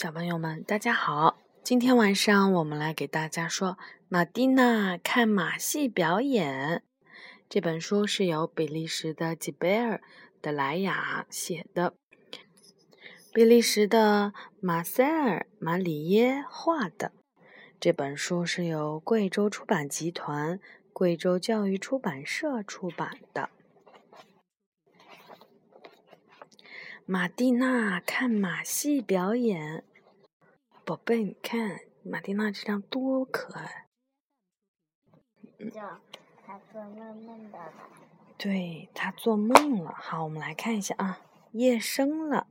小朋友们，大家好！今天晚上我们来给大家说《马蒂娜看马戏表演》这本书是由比利时的吉贝尔·德莱雅写的，比利时的马塞尔·马里耶画的。这本书是由贵州出版集团、贵州教育出版社出版的。马蒂娜看马戏表演。宝贝，你看马蒂娜这张多可爱！叫他做梦梦的。对，他做梦了。好，我们来看一下啊，夜深了，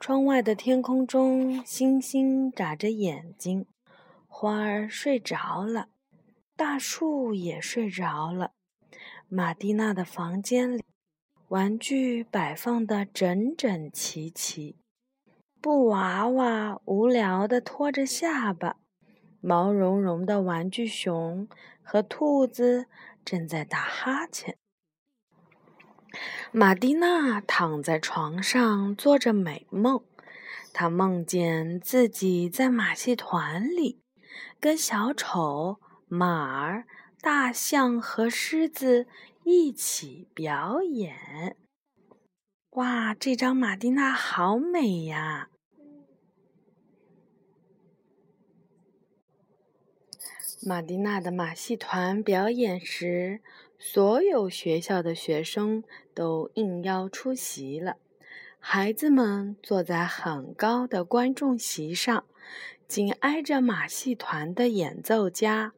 窗外的天空中星星眨着眼睛，花儿睡着了，大树也睡着了。马蒂娜的房间里，玩具摆放的整整齐齐。布娃娃无聊地拖着下巴，毛茸茸的玩具熊和兔子正在打哈欠。马蒂娜躺在床上做着美梦，她梦见自己在马戏团里，跟小丑、马儿、大象和狮子一起表演。哇，这张马蒂娜好美呀！马蒂娜的马戏团表演时，所有学校的学生都应邀出席了。孩子们坐在很高的观众席上，紧挨着马戏团的演奏家。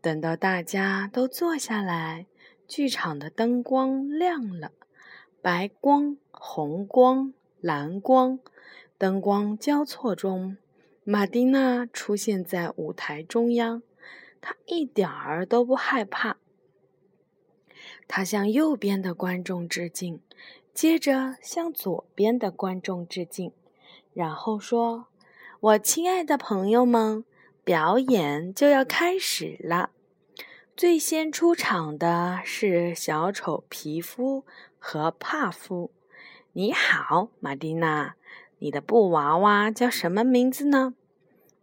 等到大家都坐下来，剧场的灯光亮了。白光、红光、蓝光，灯光交错中，马蒂娜出现在舞台中央。她一点儿都不害怕。她向右边的观众致敬，接着向左边的观众致敬，然后说：“我亲爱的朋友们，表演就要开始了。最先出场的是小丑皮肤。”和帕夫，你好，马蒂娜，你的布娃娃叫什么名字呢？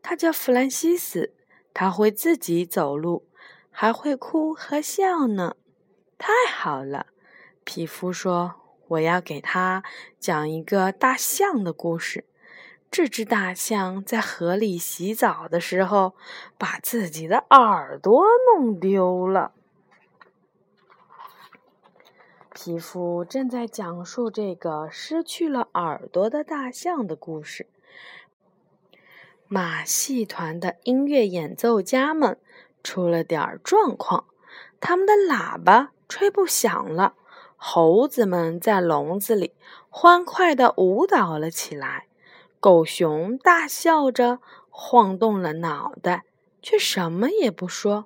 他叫弗兰西斯，他会自己走路，还会哭和笑呢。太好了，皮肤说：“我要给他讲一个大象的故事。这只大象在河里洗澡的时候，把自己的耳朵弄丢了。”皮肤正在讲述这个失去了耳朵的大象的故事。马戏团的音乐演奏家们出了点状况，他们的喇叭吹不响了。猴子们在笼子里欢快地舞蹈了起来。狗熊大笑着晃动了脑袋，却什么也不说。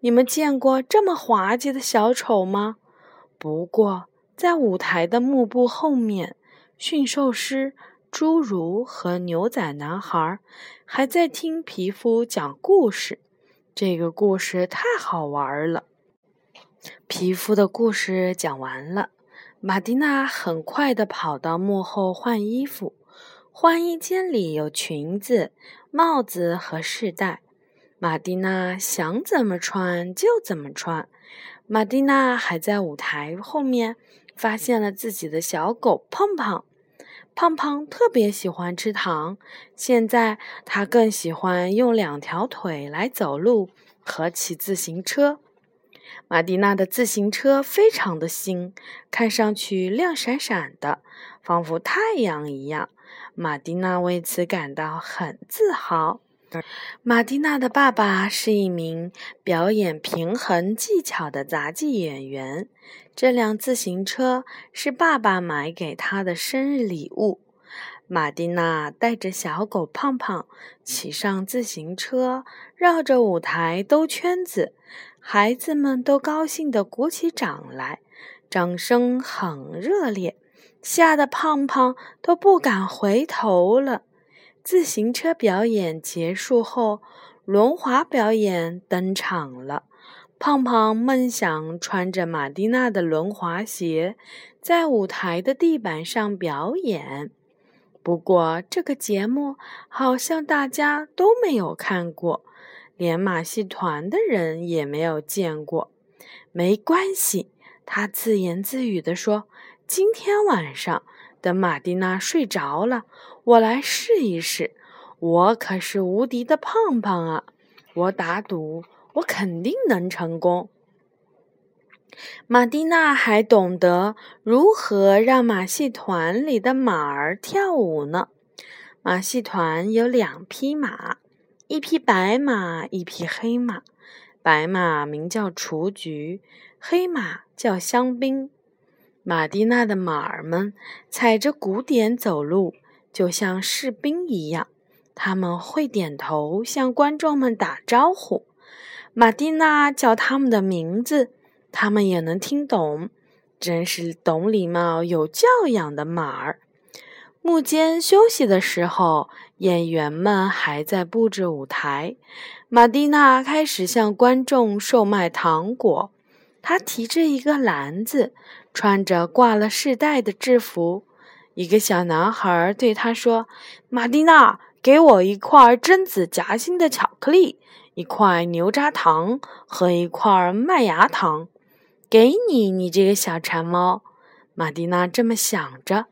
你们见过这么滑稽的小丑吗？不过，在舞台的幕布后面，驯兽师、侏儒和牛仔男孩还在听皮肤讲故事。这个故事太好玩了。皮肤的故事讲完了，马蒂娜很快地跑到幕后换衣服。换衣间里有裙子、帽子和饰带，马蒂娜想怎么穿就怎么穿。马蒂娜还在舞台后面发现了自己的小狗胖胖。胖胖特别喜欢吃糖，现在他更喜欢用两条腿来走路和骑自行车。马蒂娜的自行车非常的新，看上去亮闪闪的，仿佛太阳一样。马蒂娜为此感到很自豪。马蒂娜的爸爸是一名表演平衡技巧的杂技演员。这辆自行车是爸爸买给他的生日礼物。马蒂娜带着小狗胖胖骑上自行车，绕着舞台兜圈子。孩子们都高兴地鼓起掌来，掌声很热烈，吓得胖胖都不敢回头了。自行车表演结束后，轮滑表演登场了。胖胖梦想穿着马蒂娜的轮滑鞋，在舞台的地板上表演。不过这个节目好像大家都没有看过，连马戏团的人也没有见过。没关系，他自言自语地说：“今天晚上等马蒂娜睡着了，我来试一试。我可是无敌的胖胖啊！我打赌，我肯定能成功。”马蒂娜还懂得如何让马戏团里的马儿跳舞呢。马戏团有两匹马，一匹白马，一匹黑马。白马名叫雏菊，黑马叫香槟。马蒂娜的马儿们踩着鼓点走路，就像士兵一样。他们会点头向观众们打招呼。马蒂娜叫他们的名字。他们也能听懂，真是懂礼貌、有教养的马儿。幕间休息的时候，演员们还在布置舞台。马蒂娜开始向观众售卖糖果。她提着一个篮子，穿着挂了饰带的制服。一个小男孩对他说：“玛蒂娜，给我一块榛子夹心的巧克力，一块牛轧糖和一块麦芽糖。”给你，你这个小馋猫，玛蒂娜这么想着，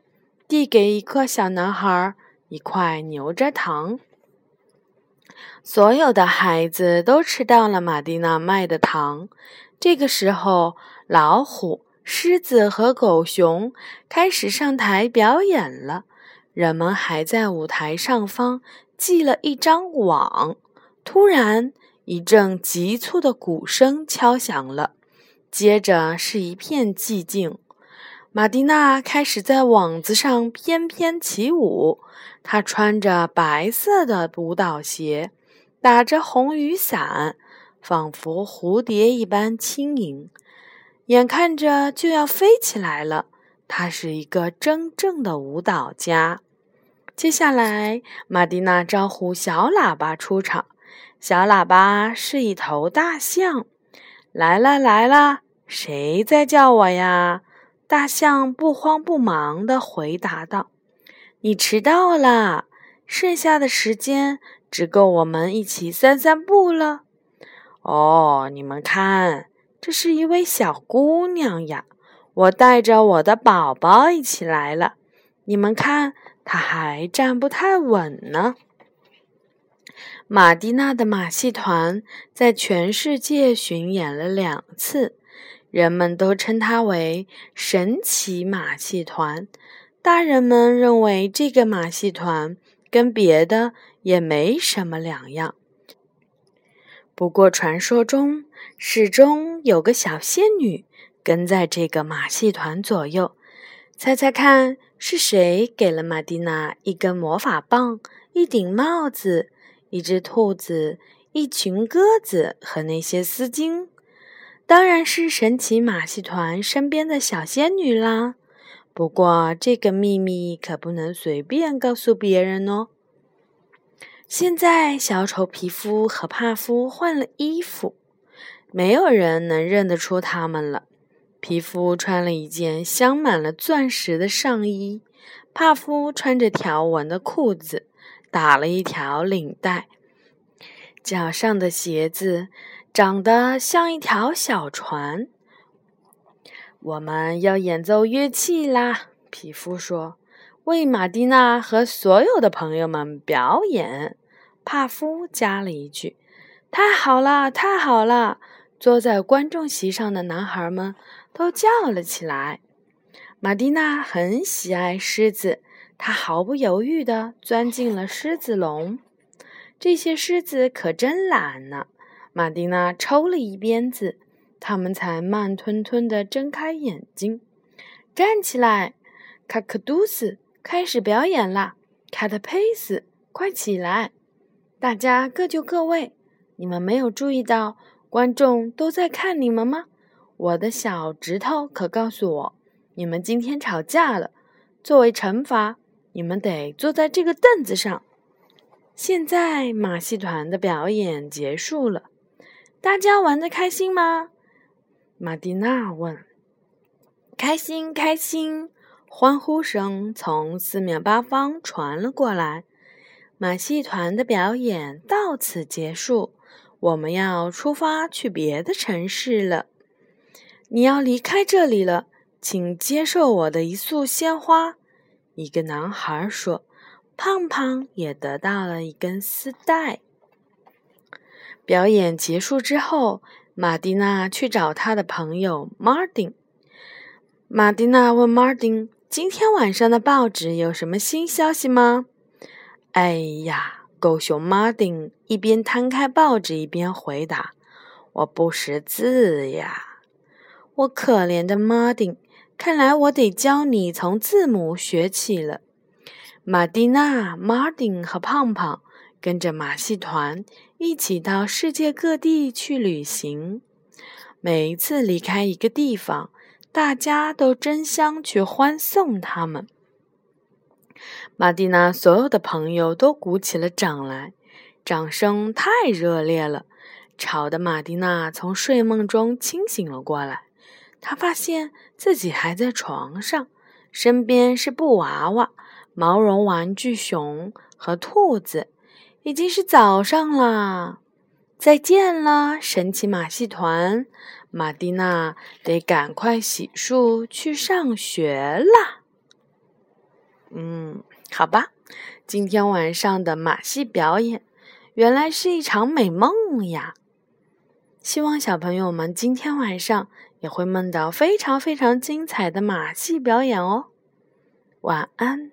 递给一个小男孩一块牛轧糖。所有的孩子都吃到了玛蒂娜卖的糖。这个时候，老虎、狮子和狗熊开始上台表演了。人们还在舞台上方系了一张网。突然，一阵急促的鼓声敲响了。接着是一片寂静，玛蒂娜开始在网子上翩翩起舞。她穿着白色的舞蹈鞋，打着红雨伞，仿佛蝴蝶一般轻盈，眼看着就要飞起来了。他是一个真正的舞蹈家。接下来，玛蒂娜招呼小喇叭出场。小喇叭是一头大象。来了来了，谁在叫我呀？大象不慌不忙地回答道：“你迟到了，剩下的时间只够我们一起散散步了。”哦，你们看，这是一位小姑娘呀！我带着我的宝宝一起来了。你们看，她还站不太稳呢。马蒂娜的马戏团在全世界巡演了两次，人们都称它为“神奇马戏团”。大人们认为这个马戏团跟别的也没什么两样。不过，传说中始终有个小仙女跟在这个马戏团左右。猜猜看，是谁给了马蒂娜一根魔法棒、一顶帽子？一只兔子，一群鸽子和那些丝巾，当然是神奇马戏团身边的小仙女啦。不过这个秘密可不能随便告诉别人哦。现在小丑皮肤和帕夫换了衣服，没有人能认得出他们了。皮肤穿了一件镶满了钻石的上衣，帕夫穿着条纹的裤子。打了一条领带，脚上的鞋子长得像一条小船。我们要演奏乐器啦，皮肤说：“为马蒂娜和所有的朋友们表演。”帕夫加了一句：“太好了，太好了！”坐在观众席上的男孩们都叫了起来。马蒂娜很喜爱狮子。她毫不犹豫地钻进了狮子笼。这些狮子可真懒呢！马蒂娜抽了一鞭子，它们才慢吞吞地睁开眼睛。站起来，卡克杜斯开始表演了。卡特佩斯，快起来！大家各就各位。你们没有注意到观众都在看你们吗？我的小指头可告诉我，你们今天吵架了。作为惩罚。你们得坐在这个凳子上。现在马戏团的表演结束了，大家玩的开心吗？马蒂娜问。开心，开心！欢呼声从四面八方传了过来。马戏团的表演到此结束，我们要出发去别的城市了。你要离开这里了，请接受我的一束鲜花。一个男孩说：“胖胖也得到了一根丝带。”表演结束之后，马蒂娜去找她的朋友马丁。马蒂娜问马丁：“今天晚上的报纸有什么新消息吗？”哎呀，狗熊马丁一边摊开报纸一边回答：“我不识字呀。”我可怜的马丁，看来我得教你从字母学起了。马蒂娜、马丁和胖胖跟着马戏团一起到世界各地去旅行。每一次离开一个地方，大家都争相去欢送他们。马蒂娜所有的朋友都鼓起了掌来，掌声太热烈了，吵得马蒂娜从睡梦中清醒了过来。她发现自己还在床上，身边是布娃娃、毛绒玩具熊和兔子。已经是早上啦，再见了，神奇马戏团！马蒂娜得赶快洗漱去上学啦。嗯，好吧，今天晚上的马戏表演原来是一场美梦呀。希望小朋友们今天晚上。也会梦到非常非常精彩的马戏表演哦，晚安。